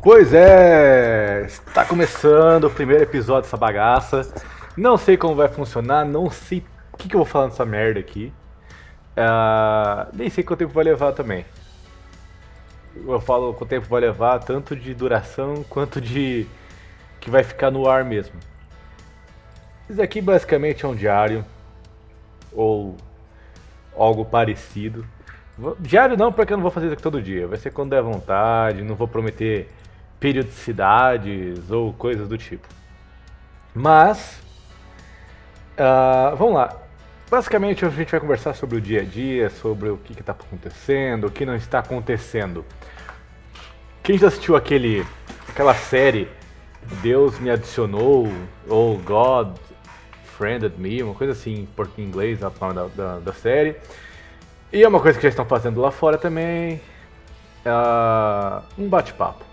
Pois é, está começando o primeiro episódio dessa bagaça. Não sei como vai funcionar, não sei o que, que eu vou falar nessa merda aqui. Uh, nem sei quanto tempo vai levar também. Eu falo quanto tempo vai levar, tanto de duração quanto de que vai ficar no ar mesmo. Isso aqui basicamente é um diário ou algo parecido. Diário não, porque eu não vou fazer isso aqui todo dia. Vai ser quando der vontade, não vou prometer periodicidades ou coisas do tipo. Mas, uh, vamos lá. Basicamente a gente vai conversar sobre o dia a dia, sobre o que está acontecendo, o que não está acontecendo. Quem já assistiu aquele, aquela série Deus me adicionou ou God friended me, uma coisa assim em inglês, o nome da, da, da série. E é uma coisa que já estão fazendo lá fora também. Uh, um bate-papo.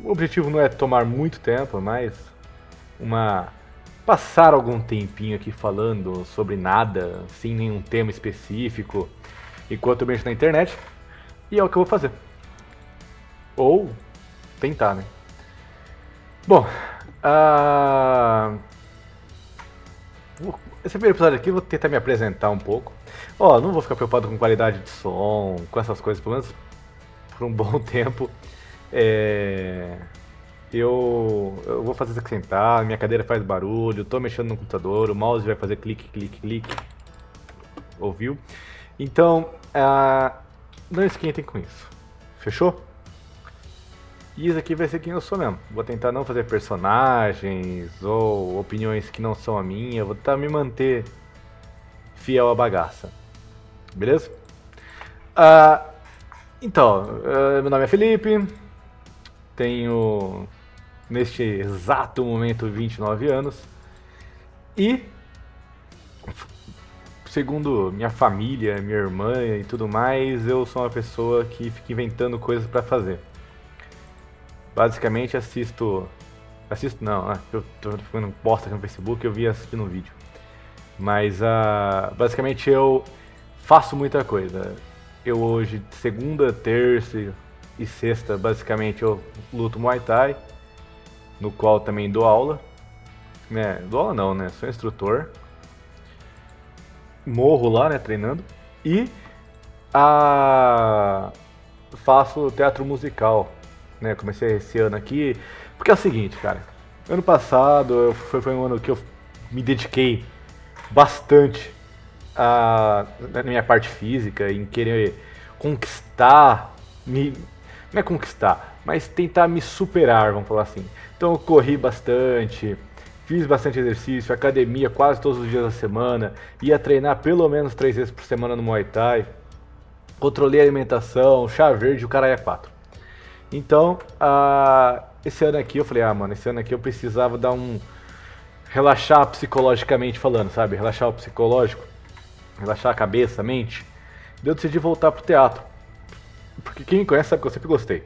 O objetivo não é tomar muito tempo, mas uma passar algum tempinho aqui falando sobre nada, sem nenhum tema específico, enquanto eu mexo na internet. E é o que eu vou fazer. Ou tentar, né? Bom, uh... esse primeiro episódio aqui eu vou tentar me apresentar um pouco. Ó, oh, não vou ficar preocupado com qualidade de som, com essas coisas, pelo menos por um bom tempo. É... Eu, eu vou fazer isso sentar, minha cadeira faz barulho, tô mexendo no computador, o mouse vai fazer clique, clique, clique. Ouviu? Então, uh... não esquentem com isso. Fechou? E isso aqui vai ser quem eu sou mesmo. Vou tentar não fazer personagens ou opiniões que não são a minha. Vou tentar me manter fiel à bagaça. Beleza? Uh, então, uh, meu nome é Felipe. Tenho neste exato momento 29 anos. E segundo minha família, minha irmã e tudo mais, eu sou uma pessoa que fica inventando coisas para fazer. Basicamente assisto. Assisto não, né? eu tô ficando bosta aqui no Facebook, eu vi assistindo um vídeo. Mas uh, basicamente eu faço muita coisa. Eu hoje, segunda, terça e sexta, basicamente eu luto Muay Thai, no qual também dou aula. Né, dou aula não, né? Sou instrutor. Morro lá, né, treinando. E a... faço teatro musical né? Comecei esse ano aqui. Porque é o seguinte, cara. Ano passado foi, foi um ano que eu me dediquei bastante a, na minha parte física, em querer conquistar, me, não é conquistar, mas tentar me superar, vamos falar assim. Então eu corri bastante, fiz bastante exercício, academia quase todos os dias da semana, ia treinar pelo menos três vezes por semana no Muay Thai, controlei a alimentação, chá verde, o cara é quatro. Então, esse ano aqui eu falei, ah, mano, esse ano aqui eu precisava dar um. relaxar psicologicamente falando, sabe? Relaxar o psicológico, relaxar a cabeça, a mente. Eu decidi voltar pro teatro. Porque quem me conhece sabe que eu sempre gostei.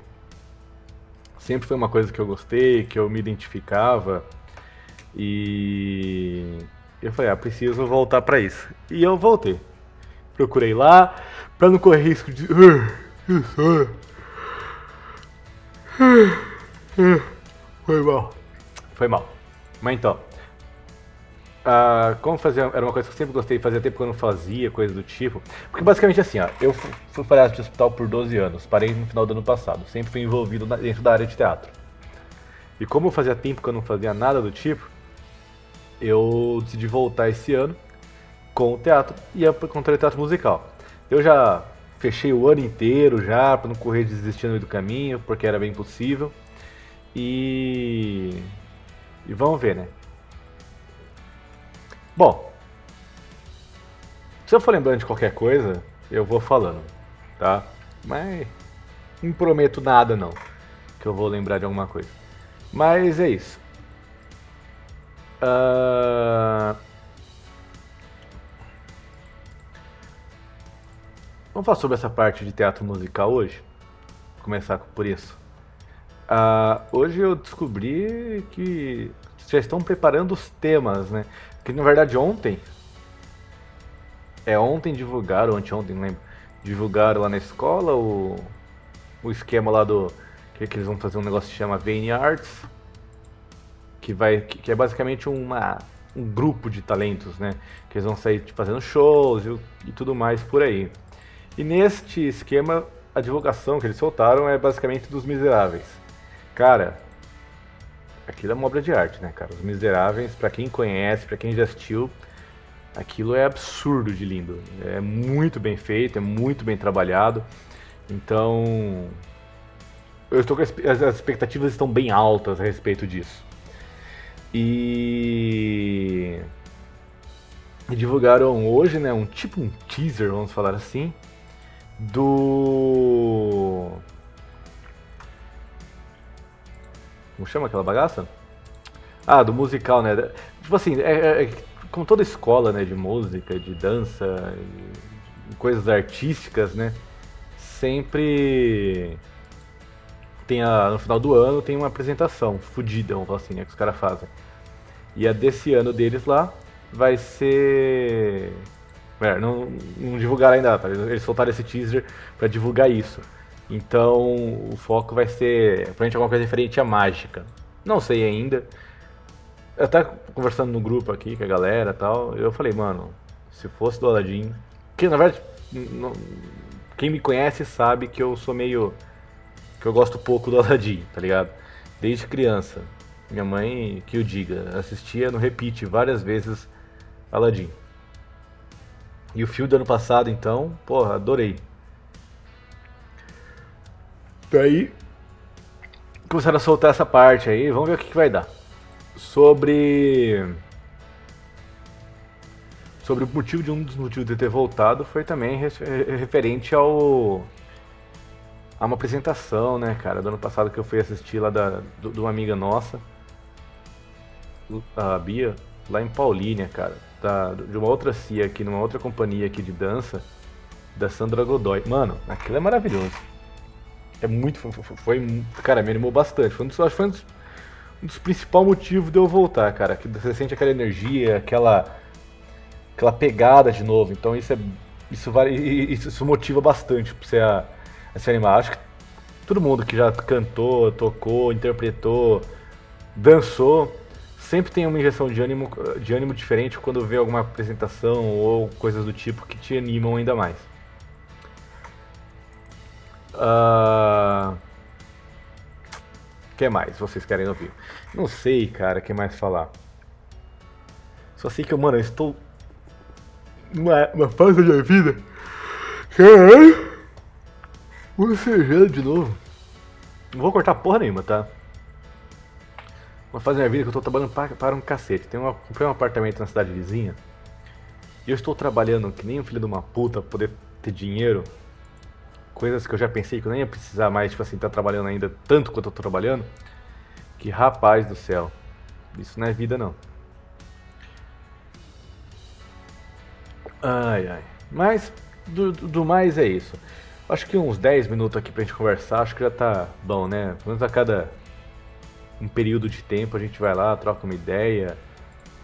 Sempre foi uma coisa que eu gostei, que eu me identificava. E eu falei, ah, preciso voltar para isso. E eu voltei. Procurei lá, para não correr risco de. Foi mal. Foi mal. Mas então. Uh, como fazer. Era uma coisa que eu sempre gostei de fazer, tempo que eu não fazia, coisa do tipo. Porque basicamente assim, ó, eu fui palhaço de hospital por 12 anos, parei no final do ano passado. Sempre fui envolvido na, dentro da área de teatro. E como fazia tempo que eu não fazia nada do tipo, eu decidi voltar esse ano com o teatro e ia contra o teatro musical. Eu já Fechei o ano inteiro já, para não correr desistindo do caminho, porque era bem possível. E. E vamos ver, né? Bom. Se eu for lembrando de qualquer coisa, eu vou falando, tá? Mas. Não prometo nada, não. Que eu vou lembrar de alguma coisa. Mas é isso. Uh... Vamos falar sobre essa parte de teatro musical hoje? Vou começar por isso. Uh, hoje eu descobri que já estão preparando os temas, né? Que na verdade ontem. É ontem divulgaram, anteontem, lembro. Divulgaram lá na escola o, o esquema lá do. que, que eles vão fazer um negócio que chama Vayne Arts, que, vai, que, que é basicamente uma, um grupo de talentos, né? Que eles vão sair tipo, fazendo shows e, e tudo mais por aí. E neste esquema, a divulgação que eles soltaram é basicamente dos Miseráveis. Cara, aquilo é uma obra de arte, né, cara? Os Miseráveis, para quem conhece, para quem já assistiu, aquilo é absurdo de lindo. É muito bem feito, é muito bem trabalhado. Então, eu estou as, as expectativas estão bem altas a respeito disso. E divulgaram hoje, né, um tipo um teaser, vamos falar assim, do como chama aquela bagaça? Ah, do musical, né? Tipo assim, é, é, é como toda escola, né, de música, de dança, coisas artísticas, né? Sempre tem a, no final do ano tem uma apresentação fodida, vamos falar assim, né, que os caras fazem. E a desse ano deles lá vai ser. É, não, não divulgaram ainda, tá? eles soltaram esse teaser para divulgar isso. Então o foco vai ser provavelmente alguma coisa referente à mágica. Não sei ainda. Eu tava conversando no grupo aqui com a galera e tal. Eu falei, mano, se fosse do Aladdin. Que na verdade, não, quem me conhece sabe que eu sou meio que eu gosto pouco do Aladdin, tá ligado? Desde criança. Minha mãe, que o diga, assistia no repeat várias vezes Aladdin. E o filme do ano passado, então, porra, adorei. Daí começaram a soltar essa parte aí, vamos ver o que, que vai dar. Sobre. Sobre o motivo de um dos motivos de ter voltado foi também referente ao Há uma apresentação, né, cara, do ano passado que eu fui assistir lá da, do, de uma amiga nossa, a Bia, lá em Paulínia, cara, da, de uma outra CIA aqui, numa outra companhia aqui de dança, da Sandra Godoy. Mano, aquilo é maravilhoso. É muito. Foi, foi cara, me animou bastante. Foi um dos, foi um dos, um dos principais motivos de eu voltar, cara. Que você sente aquela energia, aquela. aquela pegada de novo. Então isso é. Isso, vale, isso, motiva bastante pra você a, esse animal. Acho que todo mundo que já cantou, tocou, interpretou, dançou, sempre tem uma injeção de ânimo, de ânimo diferente quando vê alguma apresentação ou coisas do tipo que te animam ainda mais. O. Ah, que mais vocês querem ouvir? Não sei, cara, o que mais falar. Só sei que, mano, eu estou numa, numa fase da minha vida. Caralho! Bocejando de novo. Não vou cortar porra nenhuma, tá? Vou fazer minha vida que eu tô trabalhando para, para um cacete. Tem uma, comprei um apartamento na cidade vizinha. E eu estou trabalhando que nem um filho de uma puta pra poder ter dinheiro. Coisas que eu já pensei que eu nem ia precisar mais, tipo assim, tá trabalhando ainda tanto quanto eu tô trabalhando. Que rapaz do céu. Isso não é vida não. Ai ai. Mas do, do mais é isso. Acho que uns 10 minutos aqui pra gente conversar, acho que já tá bom, né? Pelo menos a cada um período de tempo a gente vai lá, troca uma ideia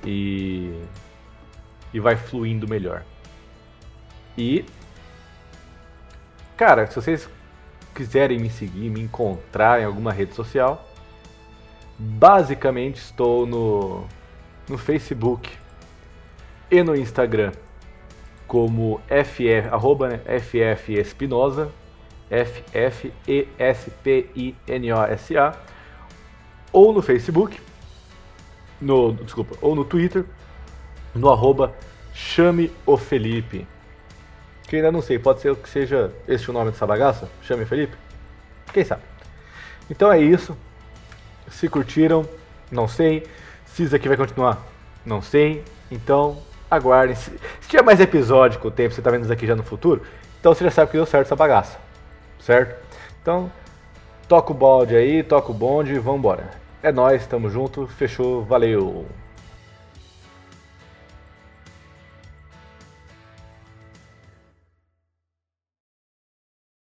e, e vai fluindo melhor. E, cara, se vocês quiserem me seguir, me encontrar em alguma rede social, basicamente estou no, no Facebook e no Instagram como FF, arroba, né, FF Espinosa, F-F-E-S-P-I-N-O-S-A, ou no Facebook, no, desculpa, ou no Twitter, no arroba Chame o Felipe. Que ainda não sei, pode ser que seja este o nome dessa bagaça? Chame Felipe? Quem sabe? Então é isso. Se curtiram, não sei. Se isso aqui vai continuar, não sei. Então aguardem. Se, se tiver mais episódio com o tempo, você está vendo isso aqui já no futuro, então você já sabe que deu certo essa bagaça. Certo? Então, toca o balde aí, toca o bonde vambora. É nóis, tamo junto, fechou, valeu!